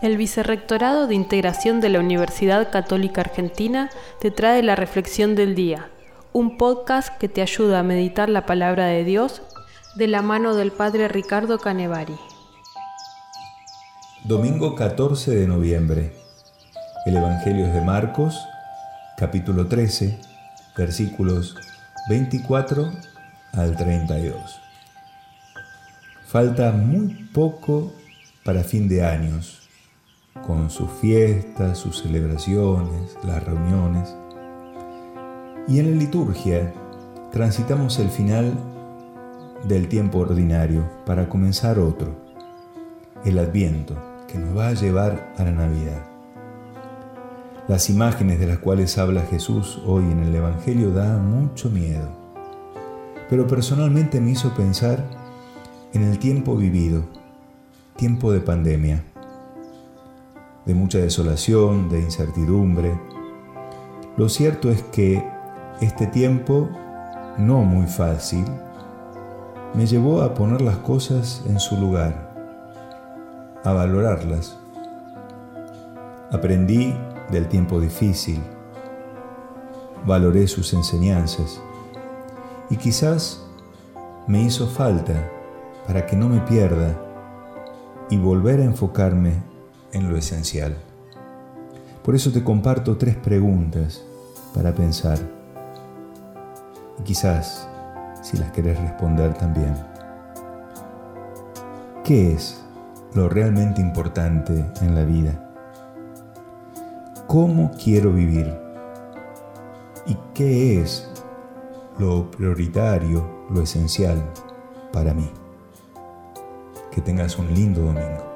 El Vicerrectorado de Integración de la Universidad Católica Argentina te trae la Reflexión del Día, un podcast que te ayuda a meditar la palabra de Dios de la mano del Padre Ricardo Canevari. Domingo 14 de noviembre. El Evangelio es de Marcos, capítulo 13, versículos 24 al 32. Falta muy poco para fin de años, con sus fiestas, sus celebraciones, las reuniones. Y en la liturgia transitamos el final del tiempo ordinario para comenzar otro, el adviento, que nos va a llevar a la Navidad. Las imágenes de las cuales habla Jesús hoy en el Evangelio dan mucho miedo, pero personalmente me hizo pensar en el tiempo vivido, tiempo de pandemia, de mucha desolación, de incertidumbre. Lo cierto es que este tiempo, no muy fácil, me llevó a poner las cosas en su lugar, a valorarlas. Aprendí del tiempo difícil, valoré sus enseñanzas y quizás me hizo falta para que no me pierda y volver a enfocarme en lo esencial. Por eso te comparto tres preguntas para pensar. Y quizás, si las querés responder también. ¿Qué es lo realmente importante en la vida? ¿Cómo quiero vivir? ¿Y qué es lo prioritario, lo esencial para mí? Que tengas un lindo domingo.